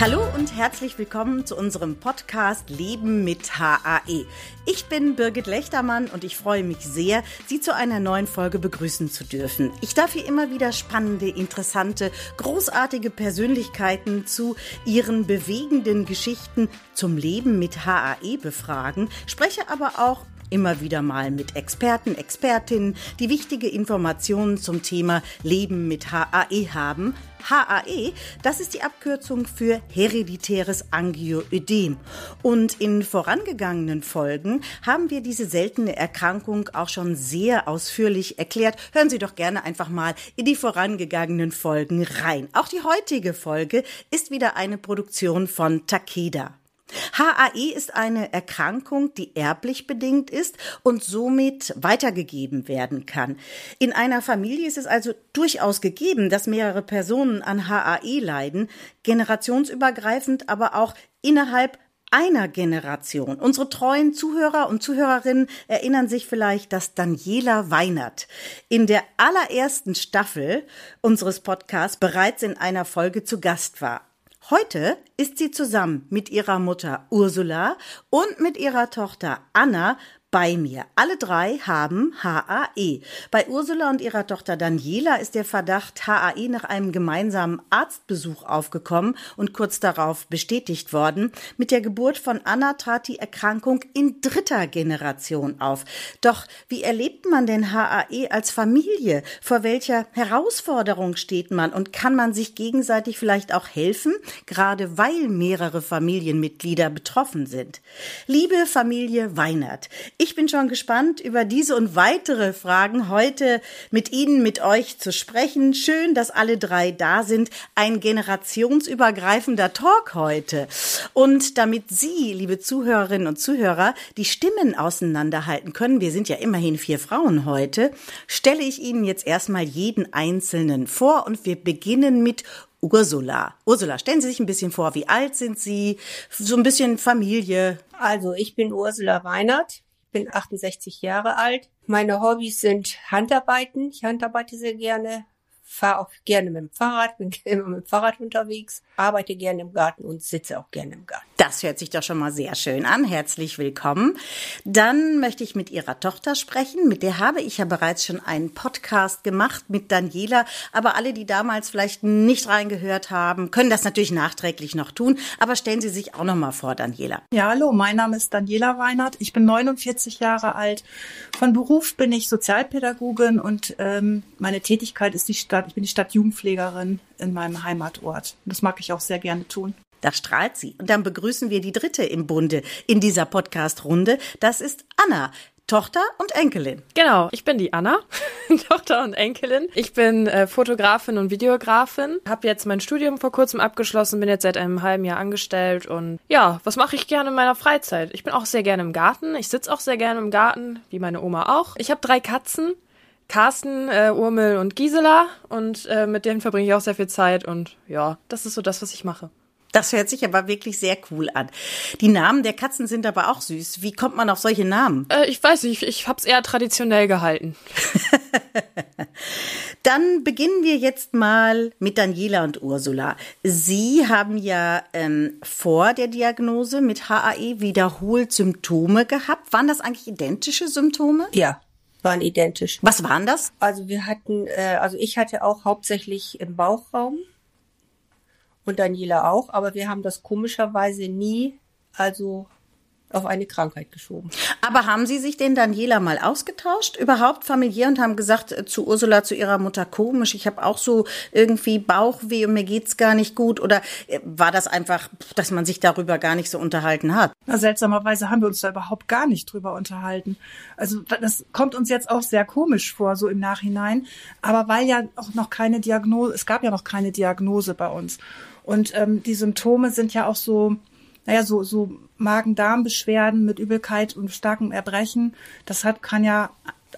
Hallo und herzlich willkommen zu unserem Podcast Leben mit HAE. Ich bin Birgit Lechtermann und ich freue mich sehr, Sie zu einer neuen Folge begrüßen zu dürfen. Ich darf hier immer wieder spannende, interessante, großartige Persönlichkeiten zu ihren bewegenden Geschichten zum Leben mit HAE befragen, spreche aber auch immer wieder mal mit Experten, Expertinnen, die wichtige Informationen zum Thema Leben mit HAE haben. HAE, das ist die Abkürzung für hereditäres Angioödem. Und in vorangegangenen Folgen haben wir diese seltene Erkrankung auch schon sehr ausführlich erklärt. Hören Sie doch gerne einfach mal in die vorangegangenen Folgen rein. Auch die heutige Folge ist wieder eine Produktion von Takeda. HAE ist eine Erkrankung, die erblich bedingt ist und somit weitergegeben werden kann. In einer Familie ist es also durchaus gegeben, dass mehrere Personen an HAE leiden, generationsübergreifend, aber auch innerhalb einer Generation. Unsere treuen Zuhörer und Zuhörerinnen erinnern sich vielleicht, dass Daniela Weinert in der allerersten Staffel unseres Podcasts bereits in einer Folge zu Gast war. Heute ist sie zusammen mit ihrer Mutter Ursula und mit ihrer Tochter Anna bei mir. Alle drei haben HAE. Bei Ursula und ihrer Tochter Daniela ist der Verdacht HAE nach einem gemeinsamen Arztbesuch aufgekommen und kurz darauf bestätigt worden. Mit der Geburt von Anna trat die Erkrankung in dritter Generation auf. Doch wie erlebt man denn HAE als Familie? Vor welcher Herausforderung steht man und kann man sich gegenseitig vielleicht auch helfen, gerade weil mehrere Familienmitglieder betroffen sind? Liebe Familie Weinert, ich bin schon gespannt, über diese und weitere Fragen heute mit Ihnen, mit euch zu sprechen. Schön, dass alle drei da sind. Ein generationsübergreifender Talk heute. Und damit Sie, liebe Zuhörerinnen und Zuhörer, die Stimmen auseinanderhalten können, wir sind ja immerhin vier Frauen heute, stelle ich Ihnen jetzt erstmal jeden Einzelnen vor und wir beginnen mit Ursula. Ursula, stellen Sie sich ein bisschen vor, wie alt sind Sie? So ein bisschen Familie. Also, ich bin Ursula Weinert, bin 68 Jahre alt. Meine Hobbys sind Handarbeiten. Ich handarbeite sehr gerne fahre auch gerne mit dem Fahrrad, bin immer mit dem Fahrrad unterwegs, arbeite gerne im Garten und sitze auch gerne im Garten. Das hört sich doch schon mal sehr schön an. Herzlich willkommen. Dann möchte ich mit Ihrer Tochter sprechen. Mit der habe ich ja bereits schon einen Podcast gemacht mit Daniela. Aber alle, die damals vielleicht nicht reingehört haben, können das natürlich nachträglich noch tun. Aber stellen Sie sich auch noch mal vor, Daniela. Ja, hallo, mein Name ist Daniela Weinert. Ich bin 49 Jahre alt. Von Beruf bin ich Sozialpädagogin und ähm, meine Tätigkeit ist die Stadt Stadt, ich bin die Stadtjugendpflegerin in meinem Heimatort. Das mag ich auch sehr gerne tun. Da strahlt sie. Und dann begrüßen wir die dritte im Bunde in dieser Podcast-Runde. Das ist Anna. Tochter und Enkelin. Genau, ich bin die Anna, Tochter und Enkelin. Ich bin äh, Fotografin und Videografin, habe jetzt mein Studium vor kurzem abgeschlossen, bin jetzt seit einem halben Jahr angestellt und ja, was mache ich gerne in meiner Freizeit? Ich bin auch sehr gerne im Garten, ich sitze auch sehr gerne im Garten, wie meine Oma auch. Ich habe drei Katzen, Carsten, äh, Urmel und Gisela und äh, mit denen verbringe ich auch sehr viel Zeit und ja, das ist so das, was ich mache. Das hört sich aber wirklich sehr cool an. Die Namen der Katzen sind aber auch süß. Wie kommt man auf solche Namen? Äh, ich weiß nicht, ich, ich habe es eher traditionell gehalten. Dann beginnen wir jetzt mal mit Daniela und Ursula. Sie haben ja ähm, vor der Diagnose mit HAE wiederholt Symptome gehabt. Waren das eigentlich identische Symptome? Ja, waren identisch. Was waren das? Also wir hatten, äh, also ich hatte auch hauptsächlich im Bauchraum und Daniela auch, aber wir haben das komischerweise nie, also auf eine Krankheit geschoben. Aber haben Sie sich denn Daniela mal ausgetauscht, überhaupt familiär und haben gesagt äh, zu Ursula, zu ihrer Mutter, komisch, ich habe auch so irgendwie Bauchweh und mir geht's gar nicht gut? Oder äh, war das einfach, dass man sich darüber gar nicht so unterhalten hat? Na, seltsamerweise haben wir uns da überhaupt gar nicht drüber unterhalten. Also das kommt uns jetzt auch sehr komisch vor, so im Nachhinein. Aber weil ja auch noch keine Diagnose, es gab ja noch keine Diagnose bei uns. Und ähm, die Symptome sind ja auch so, naja, so, so Magen-Darm-Beschwerden mit Übelkeit und starkem Erbrechen. Das hat, kann ja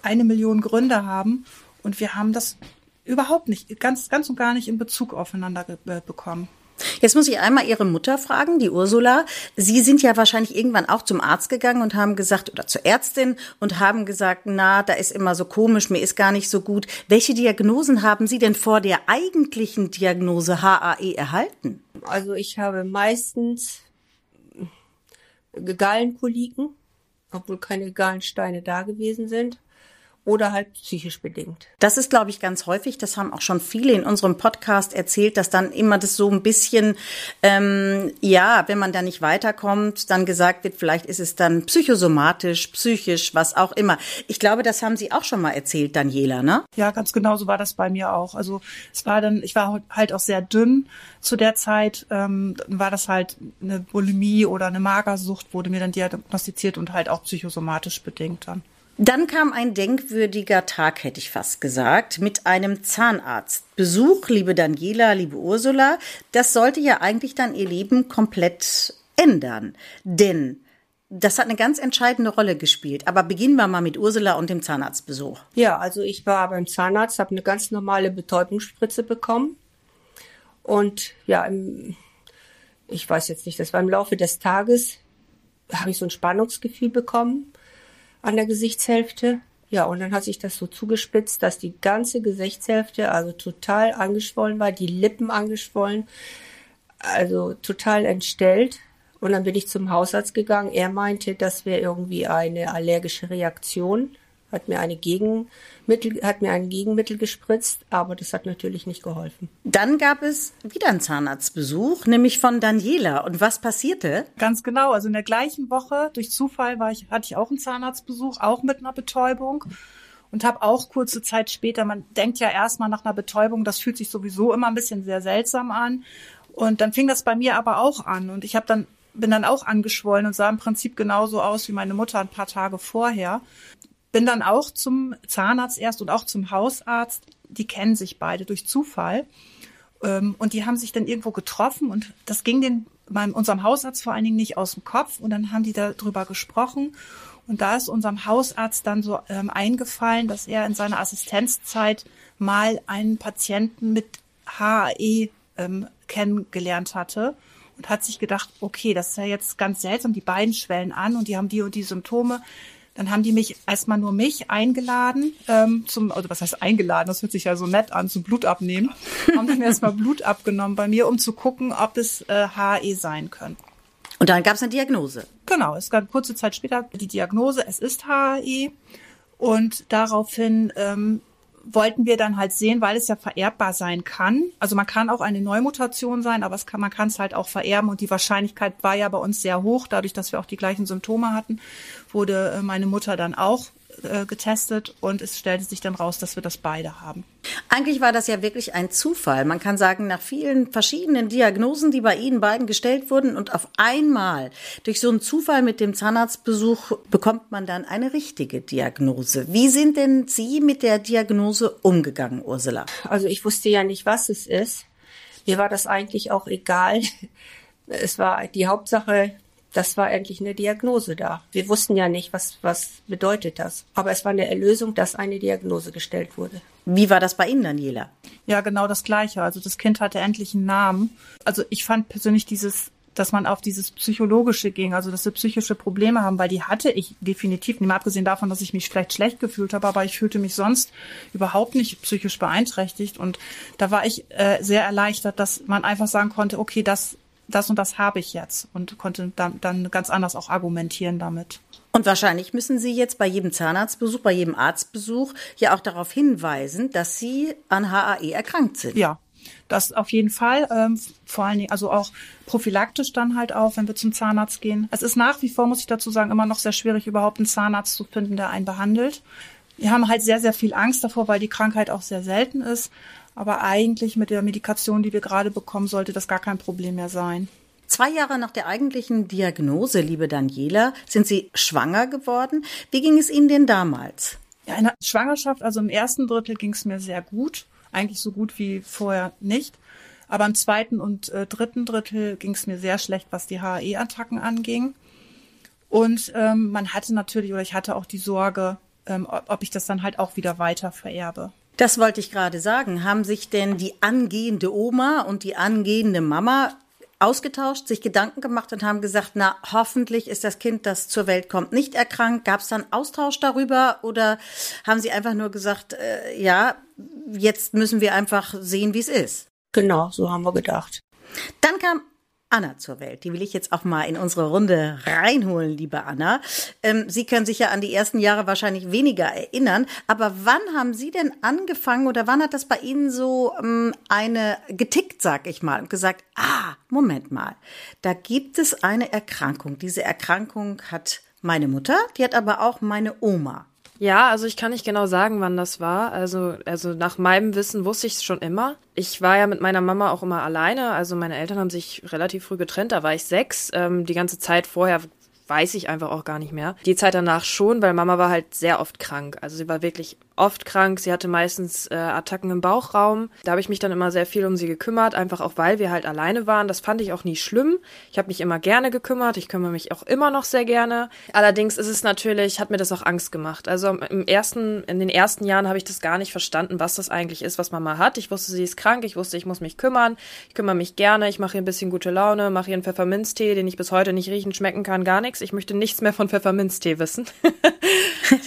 eine Million Gründe haben. Und wir haben das überhaupt nicht, ganz, ganz und gar nicht in Bezug aufeinander äh, bekommen. Jetzt muss ich einmal Ihre Mutter fragen, die Ursula. Sie sind ja wahrscheinlich irgendwann auch zum Arzt gegangen und haben gesagt, oder zur Ärztin und haben gesagt, na, da ist immer so komisch, mir ist gar nicht so gut. Welche Diagnosen haben Sie denn vor der eigentlichen Diagnose HAE erhalten? Also ich habe meistens Gallenkoliken, obwohl keine Gallensteine da gewesen sind oder halt psychisch bedingt. Das ist, glaube ich, ganz häufig. Das haben auch schon viele in unserem Podcast erzählt, dass dann immer das so ein bisschen, ähm, ja, wenn man da nicht weiterkommt, dann gesagt wird, vielleicht ist es dann psychosomatisch, psychisch, was auch immer. Ich glaube, das haben Sie auch schon mal erzählt, Daniela, ne? Ja, ganz genau so war das bei mir auch. Also es war dann, ich war halt auch sehr dünn zu der Zeit. Ähm, war das halt eine Bulimie oder eine Magersucht, wurde mir dann diagnostiziert und halt auch psychosomatisch bedingt dann. Dann kam ein denkwürdiger Tag, hätte ich fast gesagt, mit einem Zahnarztbesuch, liebe Daniela, liebe Ursula. Das sollte ja eigentlich dann ihr Leben komplett ändern. Denn das hat eine ganz entscheidende Rolle gespielt. Aber beginnen wir mal mit Ursula und dem Zahnarztbesuch. Ja, also ich war beim Zahnarzt, habe eine ganz normale Betäubungsspritze bekommen. Und ja, im, ich weiß jetzt nicht, das war im Laufe des Tages, habe ich so ein Spannungsgefühl bekommen an der Gesichtshälfte. Ja, und dann hat sich das so zugespitzt, dass die ganze Gesichtshälfte also total angeschwollen war, die Lippen angeschwollen, also total entstellt. Und dann bin ich zum Hausarzt gegangen. Er meinte, das wäre irgendwie eine allergische Reaktion hat mir eine Gegenmittel, hat mir ein Gegenmittel gespritzt, aber das hat natürlich nicht geholfen. Dann gab es wieder einen Zahnarztbesuch, nämlich von Daniela. Und was passierte? Ganz genau. Also in der gleichen Woche, durch Zufall, war ich, hatte ich auch einen Zahnarztbesuch, auch mit einer Betäubung. Und habe auch kurze Zeit später, man denkt ja erstmal nach einer Betäubung, das fühlt sich sowieso immer ein bisschen sehr seltsam an. Und dann fing das bei mir aber auch an. Und ich habe dann bin dann auch angeschwollen und sah im Prinzip genauso aus wie meine Mutter ein paar Tage vorher bin dann auch zum Zahnarzt erst und auch zum Hausarzt. Die kennen sich beide durch Zufall. Ähm, und die haben sich dann irgendwo getroffen und das ging den, meinem, unserem Hausarzt vor allen Dingen nicht aus dem Kopf. Und dann haben die darüber gesprochen. Und da ist unserem Hausarzt dann so ähm, eingefallen, dass er in seiner Assistenzzeit mal einen Patienten mit HAE ähm, kennengelernt hatte und hat sich gedacht, okay, das ist ja jetzt ganz seltsam, die beiden schwellen an und die haben die und die Symptome. Dann haben die mich erstmal nur mich eingeladen ähm, zum, also was heißt eingeladen, das hört sich ja so nett an, zum Blut abnehmen. haben dann erstmal Blut abgenommen bei mir, um zu gucken, ob es äh, HE sein könnte. Und dann gab es eine Diagnose. Genau, es gab kurze Zeit später die Diagnose, es ist HAE. Und daraufhin ähm, wollten wir dann halt sehen, weil es ja vererbbar sein kann. Also man kann auch eine Neumutation sein, aber es kann, man kann es halt auch vererben und die Wahrscheinlichkeit war ja bei uns sehr hoch, dadurch, dass wir auch die gleichen Symptome hatten, wurde äh, meine Mutter dann auch äh, getestet und es stellte sich dann raus, dass wir das beide haben. Eigentlich war das ja wirklich ein Zufall. Man kann sagen, nach vielen verschiedenen Diagnosen, die bei Ihnen beiden gestellt wurden und auf einmal durch so einen Zufall mit dem Zahnarztbesuch bekommt man dann eine richtige Diagnose. Wie sind denn Sie mit der Diagnose umgegangen, Ursula? Also ich wusste ja nicht, was es ist. Mir war das eigentlich auch egal. Es war die Hauptsache, das war endlich eine Diagnose da. Wir wussten ja nicht, was, was bedeutet das. Aber es war eine Erlösung, dass eine Diagnose gestellt wurde. Wie war das bei Ihnen, Daniela? Ja, genau das Gleiche. Also das Kind hatte endlich einen Namen. Also ich fand persönlich dieses dass man auf dieses Psychologische ging, also dass wir psychische Probleme haben, weil die hatte ich definitiv, nicht mal abgesehen davon, dass ich mich vielleicht schlecht gefühlt habe, aber ich fühlte mich sonst überhaupt nicht psychisch beeinträchtigt. Und da war ich äh, sehr erleichtert, dass man einfach sagen konnte, okay, das das und das habe ich jetzt und konnte dann, dann ganz anders auch argumentieren damit. Und wahrscheinlich müssen Sie jetzt bei jedem Zahnarztbesuch, bei jedem Arztbesuch ja auch darauf hinweisen, dass Sie an HAE erkrankt sind. Ja, das auf jeden Fall. Ähm, vor allen Dingen, also auch prophylaktisch dann halt auch, wenn wir zum Zahnarzt gehen. Es ist nach wie vor, muss ich dazu sagen, immer noch sehr schwierig, überhaupt einen Zahnarzt zu finden, der einen behandelt. Wir haben halt sehr, sehr viel Angst davor, weil die Krankheit auch sehr selten ist. Aber eigentlich mit der Medikation, die wir gerade bekommen, sollte das gar kein Problem mehr sein. Zwei Jahre nach der eigentlichen Diagnose, liebe Daniela, sind Sie schwanger geworden. Wie ging es Ihnen denn damals? Ja, in der Schwangerschaft, also im ersten Drittel ging es mir sehr gut. Eigentlich so gut wie vorher nicht. Aber im zweiten und äh, dritten Drittel ging es mir sehr schlecht, was die HAE-Attacken anging. Und ähm, man hatte natürlich, oder ich hatte auch die Sorge, ähm, ob ich das dann halt auch wieder weiter vererbe. Das wollte ich gerade sagen. Haben sich denn die angehende Oma und die angehende Mama ausgetauscht, sich Gedanken gemacht und haben gesagt, na, hoffentlich ist das Kind, das zur Welt kommt, nicht erkrankt. Gab es dann Austausch darüber oder haben sie einfach nur gesagt, äh, ja, jetzt müssen wir einfach sehen, wie es ist? Genau, so haben wir gedacht. Dann kam Anna zur Welt. Die will ich jetzt auch mal in unsere Runde reinholen, liebe Anna. Ähm, Sie können sich ja an die ersten Jahre wahrscheinlich weniger erinnern, aber wann haben Sie denn angefangen oder wann hat das bei Ihnen so ähm, eine getickt, sag ich mal, und gesagt, ah, Moment mal, da gibt es eine Erkrankung. Diese Erkrankung hat meine Mutter, die hat aber auch meine Oma. Ja, also ich kann nicht genau sagen, wann das war. Also, also nach meinem Wissen wusste ich es schon immer. Ich war ja mit meiner Mama auch immer alleine. Also meine Eltern haben sich relativ früh getrennt. Da war ich sechs. Ähm, die ganze Zeit vorher weiß ich einfach auch gar nicht mehr. Die Zeit danach schon, weil Mama war halt sehr oft krank. Also sie war wirklich oft krank. Sie hatte meistens äh, Attacken im Bauchraum. Da habe ich mich dann immer sehr viel um sie gekümmert, einfach auch weil wir halt alleine waren. Das fand ich auch nie schlimm. Ich habe mich immer gerne gekümmert. Ich kümmere mich auch immer noch sehr gerne. Allerdings ist es natürlich, hat mir das auch Angst gemacht. Also im ersten, in den ersten Jahren habe ich das gar nicht verstanden, was das eigentlich ist, was Mama hat. Ich wusste, sie ist krank. Ich wusste, ich muss mich kümmern. Ich kümmere mich gerne. Ich mache ihr ein bisschen gute Laune, mache ihr einen Pfefferminztee, den ich bis heute nicht riechen, schmecken kann, gar nichts. Ich möchte nichts mehr von Pfefferminztee wissen.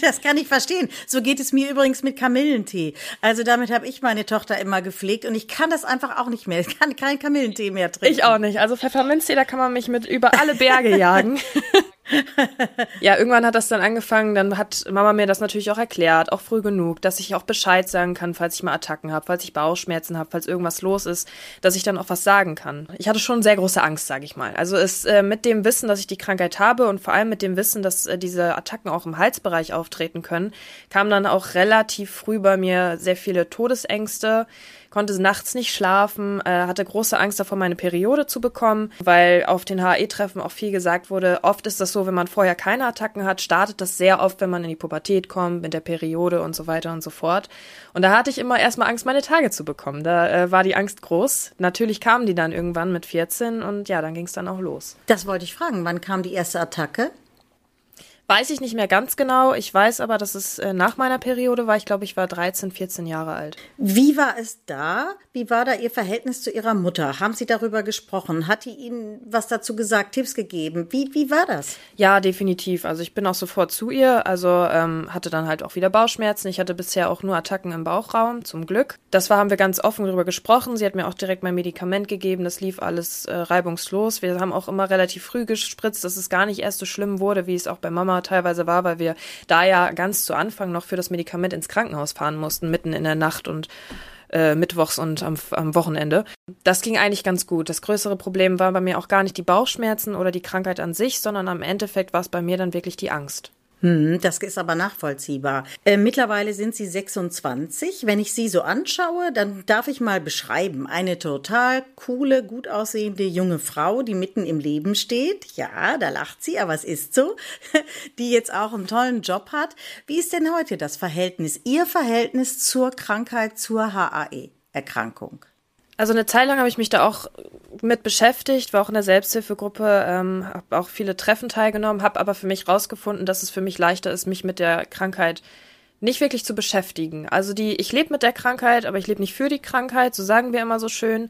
das kann ich verstehen. So geht es mir übrigens mit Kamillentee. Also damit habe ich meine Tochter immer gepflegt und ich kann das einfach auch nicht mehr. Ich kann keinen Kamillentee mehr trinken. Ich auch nicht. Also Pfefferminztee, da kann man mich mit über alle Berge jagen. ja, irgendwann hat das dann angefangen, dann hat Mama mir das natürlich auch erklärt, auch früh genug, dass ich auch Bescheid sagen kann, falls ich mal Attacken habe, falls ich Bauchschmerzen habe, falls irgendwas los ist, dass ich dann auch was sagen kann. Ich hatte schon sehr große Angst, sage ich mal. Also es äh, mit dem Wissen, dass ich die Krankheit habe und vor allem mit dem Wissen, dass äh, diese Attacken auch im Halsbereich auftreten können, kam dann auch relativ früh bei mir sehr viele Todesängste konnte nachts nicht schlafen, äh, hatte große Angst davor, meine Periode zu bekommen, weil auf den HE-Treffen auch viel gesagt wurde, oft ist das so, wenn man vorher keine Attacken hat, startet das sehr oft, wenn man in die Pubertät kommt, mit der Periode und so weiter und so fort. Und da hatte ich immer erstmal Angst, meine Tage zu bekommen. Da äh, war die Angst groß. Natürlich kamen die dann irgendwann mit 14 und ja, dann ging es dann auch los. Das wollte ich fragen. Wann kam die erste Attacke? Weiß ich nicht mehr ganz genau. Ich weiß aber, dass es äh, nach meiner Periode war. Ich glaube, ich war 13, 14 Jahre alt. Wie war es da? Wie war da Ihr Verhältnis zu Ihrer Mutter? Haben Sie darüber gesprochen? Hat die Ihnen was dazu gesagt, Tipps gegeben? Wie, wie war das? Ja, definitiv. Also ich bin auch sofort zu ihr. Also ähm, hatte dann halt auch wieder Bauchschmerzen. Ich hatte bisher auch nur Attacken im Bauchraum, zum Glück. Das war, haben wir ganz offen darüber gesprochen. Sie hat mir auch direkt mein Medikament gegeben. Das lief alles äh, reibungslos. Wir haben auch immer relativ früh gespritzt, dass es gar nicht erst so schlimm wurde, wie es auch bei Mama teilweise war, weil wir da ja ganz zu Anfang noch für das Medikament ins Krankenhaus fahren mussten, mitten in der Nacht und äh, mittwochs und am, am Wochenende. Das ging eigentlich ganz gut. Das größere Problem war bei mir auch gar nicht die Bauchschmerzen oder die Krankheit an sich, sondern am Endeffekt war es bei mir dann wirklich die Angst. Hm, das ist aber nachvollziehbar. Äh, mittlerweile sind Sie 26. Wenn ich Sie so anschaue, dann darf ich mal beschreiben. Eine total coole, gut aussehende junge Frau, die mitten im Leben steht. Ja, da lacht sie, aber es ist so. Die jetzt auch einen tollen Job hat. Wie ist denn heute das Verhältnis, Ihr Verhältnis zur Krankheit, zur HAE-Erkrankung? Also eine Zeit lang habe ich mich da auch mit beschäftigt, war auch in der Selbsthilfegruppe, ähm, habe auch viele Treffen teilgenommen, habe aber für mich rausgefunden, dass es für mich leichter ist, mich mit der Krankheit nicht wirklich zu beschäftigen. Also die, ich lebe mit der Krankheit, aber ich lebe nicht für die Krankheit, so sagen wir immer so schön.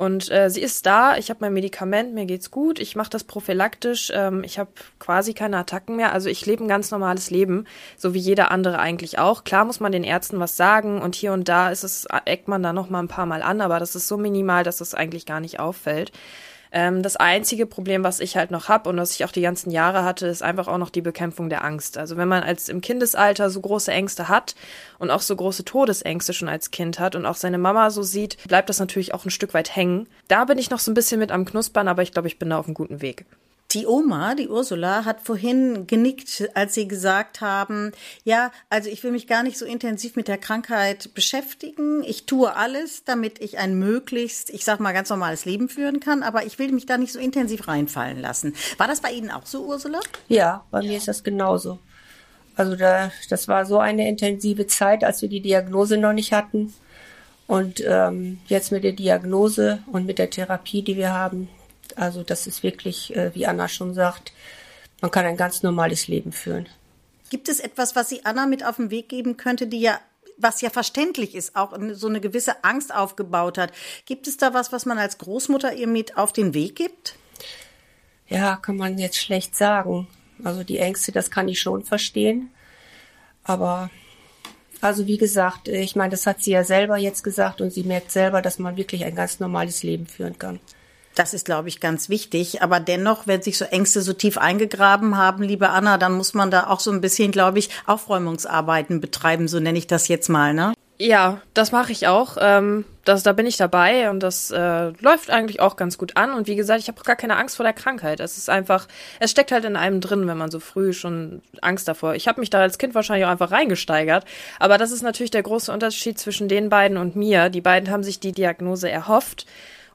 Und äh, sie ist da, ich habe mein Medikament, mir geht's gut, ich mache das prophylaktisch, ähm, ich habe quasi keine Attacken mehr. Also ich lebe ein ganz normales Leben, so wie jeder andere eigentlich auch. Klar muss man den Ärzten was sagen und hier und da ist es, eckt man da noch mal ein paar Mal an, aber das ist so minimal, dass es eigentlich gar nicht auffällt. Ähm, das einzige Problem, was ich halt noch habe und was ich auch die ganzen Jahre hatte, ist einfach auch noch die Bekämpfung der Angst. Also wenn man als im Kindesalter so große Ängste hat und auch so große Todesängste schon als Kind hat und auch seine Mama so sieht, bleibt das natürlich auch ein Stück weit hängen. Da bin ich noch so ein bisschen mit am Knuspern, aber ich glaube, ich bin da auf einem guten Weg. Die Oma, die Ursula, hat vorhin genickt, als Sie gesagt haben, ja, also ich will mich gar nicht so intensiv mit der Krankheit beschäftigen. Ich tue alles, damit ich ein möglichst, ich sag mal, ganz normales Leben führen kann, aber ich will mich da nicht so intensiv reinfallen lassen. War das bei Ihnen auch so, Ursula? Ja, bei mir ist das genauso. Also da, das war so eine intensive Zeit, als wir die Diagnose noch nicht hatten. Und ähm, jetzt mit der Diagnose und mit der Therapie, die wir haben, also das ist wirklich, äh, wie Anna schon sagt, man kann ein ganz normales Leben führen. Gibt es etwas, was sie Anna mit auf den Weg geben könnte, die ja was ja verständlich ist, auch so eine gewisse Angst aufgebaut hat. Gibt es da was, was man als Großmutter ihr mit auf den Weg gibt? Ja, kann man jetzt schlecht sagen. Also die Ängste, das kann ich schon verstehen. Aber also wie gesagt, ich meine, das hat sie ja selber jetzt gesagt und sie merkt selber, dass man wirklich ein ganz normales Leben führen kann. Das ist, glaube ich, ganz wichtig. Aber dennoch, wenn sich so Ängste so tief eingegraben haben, liebe Anna, dann muss man da auch so ein bisschen, glaube ich, Aufräumungsarbeiten betreiben, so nenne ich das jetzt mal, ne? Ja, das mache ich auch. Ähm, das, da bin ich dabei und das äh, läuft eigentlich auch ganz gut an. Und wie gesagt, ich habe gar keine Angst vor der Krankheit. Es ist einfach, es steckt halt in einem drin, wenn man so früh schon Angst davor. Ich habe mich da als Kind wahrscheinlich auch einfach reingesteigert. Aber das ist natürlich der große Unterschied zwischen den beiden und mir. Die beiden haben sich die Diagnose erhofft.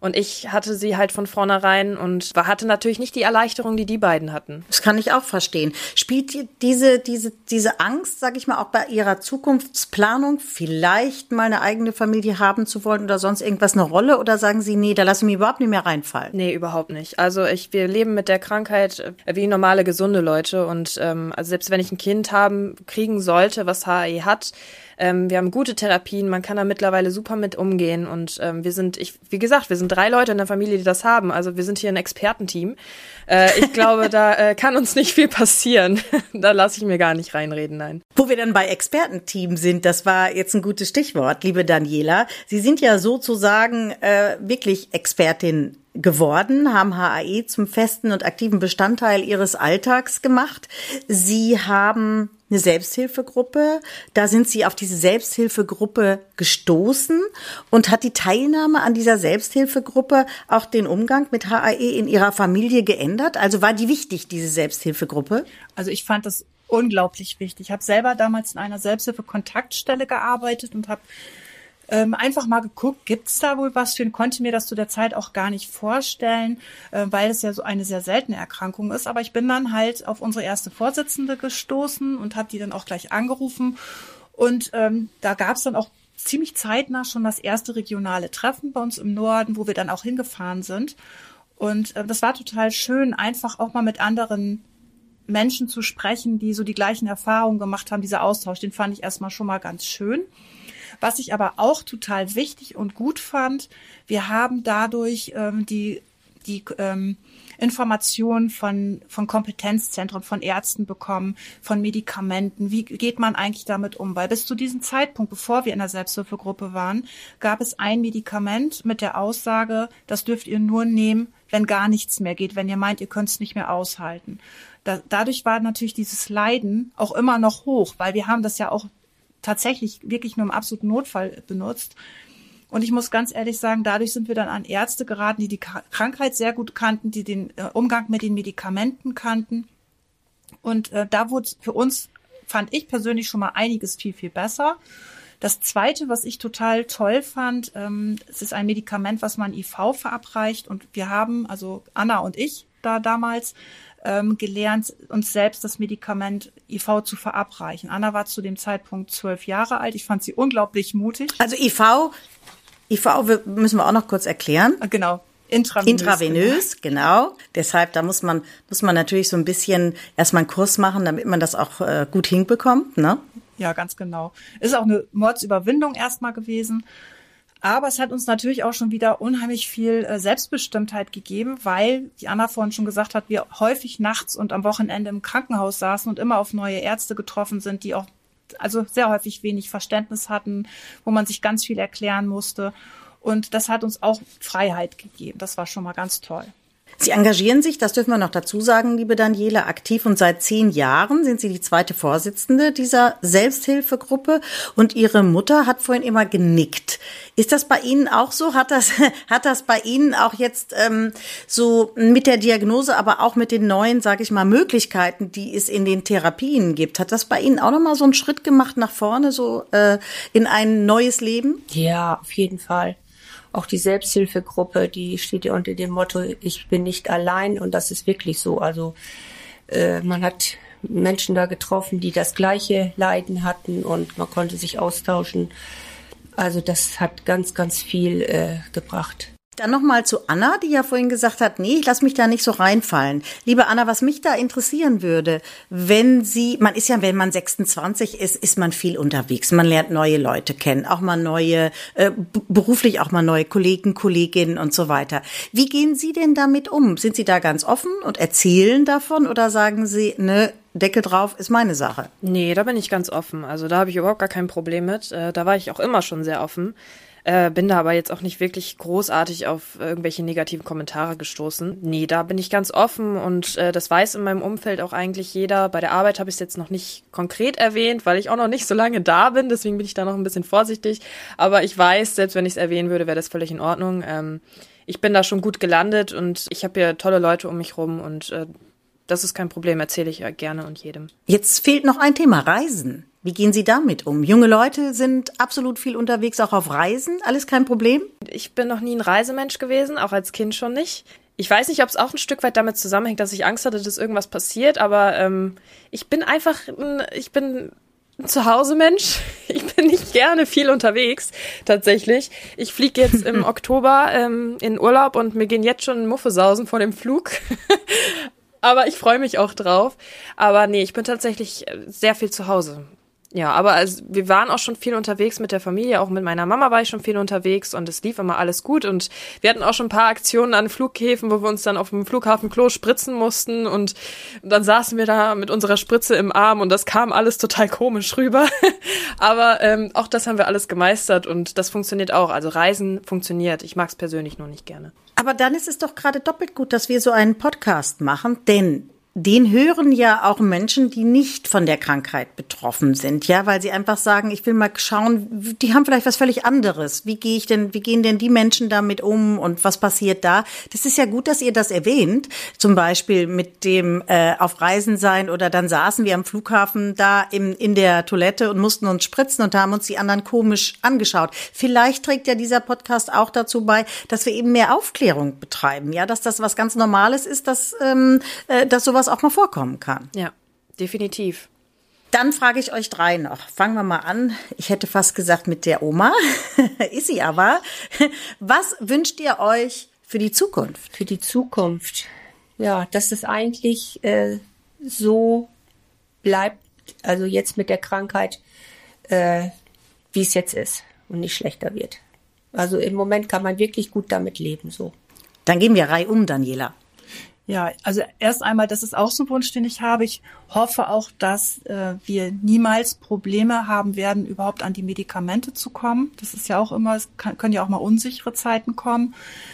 Und ich hatte sie halt von vornherein und hatte natürlich nicht die Erleichterung, die die beiden hatten. Das kann ich auch verstehen. Spielt diese, diese, diese Angst, sag ich mal, auch bei ihrer Zukunftsplanung, vielleicht mal eine eigene Familie haben zu wollen oder sonst irgendwas eine Rolle? Oder sagen Sie, nee, da lassen wir überhaupt nicht mehr reinfallen? Nee, überhaupt nicht. Also ich, wir leben mit der Krankheit wie normale, gesunde Leute. Und ähm, also selbst wenn ich ein Kind haben, kriegen sollte, was HAE hat, ähm, wir haben gute Therapien, man kann da mittlerweile super mit umgehen und ähm, wir sind, ich, wie gesagt, wir sind drei Leute in der Familie, die das haben. Also wir sind hier ein Expertenteam. Äh, ich glaube, da äh, kann uns nicht viel passieren. da lasse ich mir gar nicht reinreden, nein. Wo wir dann bei Expertenteam sind, das war jetzt ein gutes Stichwort, liebe Daniela. Sie sind ja sozusagen äh, wirklich Expertin geworden, haben HAE zum festen und aktiven Bestandteil ihres Alltags gemacht. Sie haben eine Selbsthilfegruppe. Da sind Sie auf diese Selbsthilfegruppe gestoßen und hat die Teilnahme an dieser Selbsthilfegruppe auch den Umgang mit HAE in Ihrer Familie geändert? Also war die wichtig, diese Selbsthilfegruppe? Also ich fand das unglaublich wichtig. Ich habe selber damals in einer Selbsthilfe-Kontaktstelle gearbeitet und habe ähm, einfach mal geguckt, gibt's da wohl was für konnte mir das zu der Zeit auch gar nicht vorstellen, äh, weil es ja so eine sehr seltene Erkrankung ist. Aber ich bin dann halt auf unsere erste Vorsitzende gestoßen und habe die dann auch gleich angerufen. Und ähm, da gab's dann auch ziemlich zeitnah schon das erste regionale Treffen bei uns im Norden, wo wir dann auch hingefahren sind. Und äh, das war total schön, einfach auch mal mit anderen Menschen zu sprechen, die so die gleichen Erfahrungen gemacht haben. Dieser Austausch, den fand ich erstmal schon mal ganz schön. Was ich aber auch total wichtig und gut fand, wir haben dadurch ähm, die, die ähm, Informationen von, von Kompetenzzentren, von Ärzten bekommen, von Medikamenten. Wie geht man eigentlich damit um? Weil bis zu diesem Zeitpunkt, bevor wir in der Selbsthilfegruppe waren, gab es ein Medikament mit der Aussage, das dürft ihr nur nehmen, wenn gar nichts mehr geht, wenn ihr meint, ihr könnt es nicht mehr aushalten. Da, dadurch war natürlich dieses Leiden auch immer noch hoch, weil wir haben das ja auch tatsächlich wirklich nur im absoluten Notfall benutzt. Und ich muss ganz ehrlich sagen, dadurch sind wir dann an Ärzte geraten, die die Krankheit sehr gut kannten, die den äh, Umgang mit den Medikamenten kannten. Und äh, da wurde für uns, fand ich persönlich schon mal einiges viel, viel besser. Das Zweite, was ich total toll fand, ähm, es ist ein Medikament, was man IV verabreicht. Und wir haben, also Anna und ich da damals, ähm, gelernt, uns selbst das Medikament IV zu verabreichen. Anna war zu dem Zeitpunkt zwölf Jahre alt. Ich fand sie unglaublich mutig. Also IV, IV müssen wir auch noch kurz erklären. Ah, genau. Intravenös, Intravenös genau. genau. Deshalb, da muss man, muss man natürlich so ein bisschen erstmal einen Kurs machen, damit man das auch äh, gut hinbekommt, ne? Ja, ganz genau. Ist auch eine Mordsüberwindung erstmal gewesen. Aber es hat uns natürlich auch schon wieder unheimlich viel äh, Selbstbestimmtheit gegeben, weil, wie Anna vorhin schon gesagt hat, wir häufig nachts und am Wochenende im Krankenhaus saßen und immer auf neue Ärzte getroffen sind, die auch also sehr häufig wenig Verständnis hatten, wo man sich ganz viel erklären musste. Und das hat uns auch Freiheit gegeben. Das war schon mal ganz toll. Sie engagieren sich, das dürfen wir noch dazu sagen, liebe Daniela, aktiv und seit zehn Jahren sind Sie die zweite Vorsitzende dieser Selbsthilfegruppe und Ihre Mutter hat vorhin immer genickt. Ist das bei Ihnen auch so? Hat das, hat das bei Ihnen auch jetzt ähm, so mit der Diagnose, aber auch mit den neuen, sage ich mal, Möglichkeiten, die es in den Therapien gibt, hat das bei Ihnen auch nochmal so einen Schritt gemacht nach vorne, so äh, in ein neues Leben? Ja, auf jeden Fall. Auch die Selbsthilfegruppe, die steht ja unter dem Motto, ich bin nicht allein und das ist wirklich so. Also äh, man hat Menschen da getroffen, die das gleiche Leiden hatten und man konnte sich austauschen. Also das hat ganz, ganz viel äh, gebracht. Dann nochmal zu Anna, die ja vorhin gesagt hat, nee, ich lass mich da nicht so reinfallen. Liebe Anna, was mich da interessieren würde, wenn Sie, man ist ja, wenn man 26 ist, ist man viel unterwegs. Man lernt neue Leute kennen, auch mal neue, äh, beruflich auch mal neue Kollegen, Kolleginnen und so weiter. Wie gehen Sie denn damit um? Sind Sie da ganz offen und erzählen davon oder sagen Sie, ne, Deckel drauf ist meine Sache? Nee, da bin ich ganz offen. Also da habe ich überhaupt gar kein Problem mit. Äh, da war ich auch immer schon sehr offen. Äh, bin da aber jetzt auch nicht wirklich großartig auf irgendwelche negativen Kommentare gestoßen. Nee, da bin ich ganz offen und äh, das weiß in meinem Umfeld auch eigentlich jeder. Bei der Arbeit habe ich es jetzt noch nicht konkret erwähnt, weil ich auch noch nicht so lange da bin, deswegen bin ich da noch ein bisschen vorsichtig. Aber ich weiß, selbst wenn ich es erwähnen würde, wäre das völlig in Ordnung. Ähm, ich bin da schon gut gelandet und ich habe hier tolle Leute um mich rum und äh, das ist kein Problem, erzähle ich ja gerne und jedem. Jetzt fehlt noch ein Thema, Reisen. Wie gehen Sie damit um? Junge Leute sind absolut viel unterwegs, auch auf Reisen. Alles kein Problem? Ich bin noch nie ein Reisemensch gewesen, auch als Kind schon nicht. Ich weiß nicht, ob es auch ein Stück weit damit zusammenhängt, dass ich Angst hatte, dass irgendwas passiert, aber ähm, ich bin einfach, ein, ich bin ein Zuhause-Mensch. Ich bin nicht gerne viel unterwegs, tatsächlich. Ich fliege jetzt im Oktober ähm, in Urlaub und mir gehen jetzt schon Muffesausen vor dem Flug. aber ich freue mich auch drauf. Aber nee, ich bin tatsächlich sehr viel zu Hause. Ja, aber also, wir waren auch schon viel unterwegs mit der Familie, auch mit meiner Mama war ich schon viel unterwegs und es lief immer alles gut und wir hatten auch schon ein paar Aktionen an Flughäfen, wo wir uns dann auf dem Flughafen Klo spritzen mussten und, dann saßen wir da mit unserer Spritze im Arm und das kam alles total komisch rüber. aber ähm, auch das haben wir alles gemeistert und das funktioniert auch. Also Reisen funktioniert. Ich mag es persönlich nur nicht gerne. Aber dann ist es doch gerade doppelt gut, dass wir so einen Podcast machen, denn den hören ja auch Menschen, die nicht von der Krankheit betroffen sind, ja, weil sie einfach sagen, ich will mal schauen, die haben vielleicht was völlig anderes. Wie gehe ich denn, wie gehen denn die Menschen damit um und was passiert da? Das ist ja gut, dass ihr das erwähnt, zum Beispiel mit dem äh, auf Reisen sein oder dann saßen wir am Flughafen da im, in der Toilette und mussten uns spritzen und haben uns die anderen komisch angeschaut. Vielleicht trägt ja dieser Podcast auch dazu bei, dass wir eben mehr Aufklärung betreiben, ja, dass das was ganz Normales ist, dass, ähm, äh, dass sowas sowas auch mal vorkommen kann. Ja, definitiv. Dann frage ich euch drei noch. Fangen wir mal an. Ich hätte fast gesagt mit der Oma. Ist sie aber. Was wünscht ihr euch für die Zukunft? Für die Zukunft. Ja, dass es eigentlich äh, so bleibt, also jetzt mit der Krankheit, äh, wie es jetzt ist und nicht schlechter wird. Also im Moment kann man wirklich gut damit leben, so. Dann gehen wir reihum, Daniela. Ja, also erst einmal, das ist auch so ein Wunsch, den ich habe. Ich hoffe auch, dass äh, wir niemals Probleme haben werden, überhaupt an die Medikamente zu kommen. Das ist ja auch immer, es kann, können ja auch mal unsichere Zeiten kommen.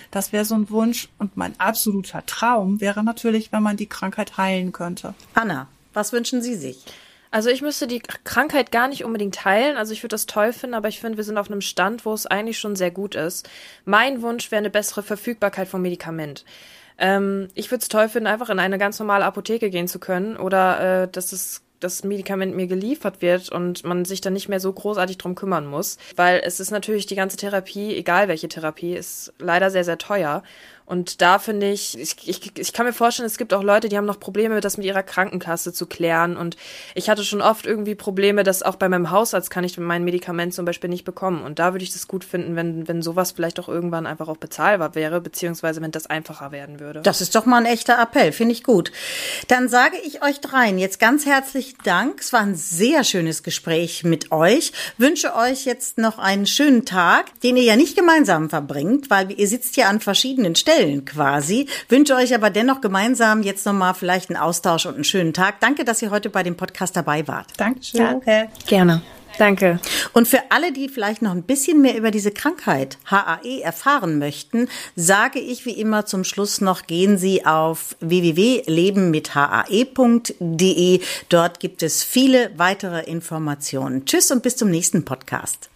Das wäre so ein Wunsch. Und mein absoluter Traum wäre natürlich, wenn man die Krankheit heilen könnte. Anna, was wünschen Sie sich? Also ich müsste die Krankheit gar nicht unbedingt heilen. Also ich würde das toll finden, aber ich finde, wir sind auf einem Stand, wo es eigentlich schon sehr gut ist. Mein Wunsch wäre eine bessere Verfügbarkeit vom Medikament. Ähm, ich würde es toll finden, einfach in eine ganz normale Apotheke gehen zu können oder äh, dass es das Medikament mir geliefert wird und man sich dann nicht mehr so großartig drum kümmern muss. Weil es ist natürlich die ganze Therapie, egal welche Therapie, ist leider sehr, sehr teuer. Und da finde ich, ich, ich, ich kann mir vorstellen, es gibt auch Leute, die haben noch Probleme, das mit ihrer Krankenkasse zu klären. Und ich hatte schon oft irgendwie Probleme, dass auch bei meinem Hausarzt kann ich mein Medikament zum Beispiel nicht bekommen. Und da würde ich das gut finden, wenn, wenn sowas vielleicht auch irgendwann einfach auch bezahlbar wäre, beziehungsweise wenn das einfacher werden würde. Das ist doch mal ein echter Appell, finde ich gut. Dann sage ich euch dreien jetzt ganz herzlichen Dank. Es war ein sehr schönes Gespräch mit euch. Wünsche euch jetzt noch einen schönen Tag, den ihr ja nicht gemeinsam verbringt, weil ihr sitzt ja an verschiedenen Stellen Stellen quasi. Wünsche euch aber dennoch gemeinsam jetzt nochmal vielleicht einen Austausch und einen schönen Tag. Danke, dass ihr heute bei dem Podcast dabei wart. Dankeschön. Danke. Gerne. Danke. Und für alle, die vielleicht noch ein bisschen mehr über diese Krankheit HAE erfahren möchten, sage ich wie immer zum Schluss noch, gehen Sie auf www.lebenmithae.de. Dort gibt es viele weitere Informationen. Tschüss und bis zum nächsten Podcast.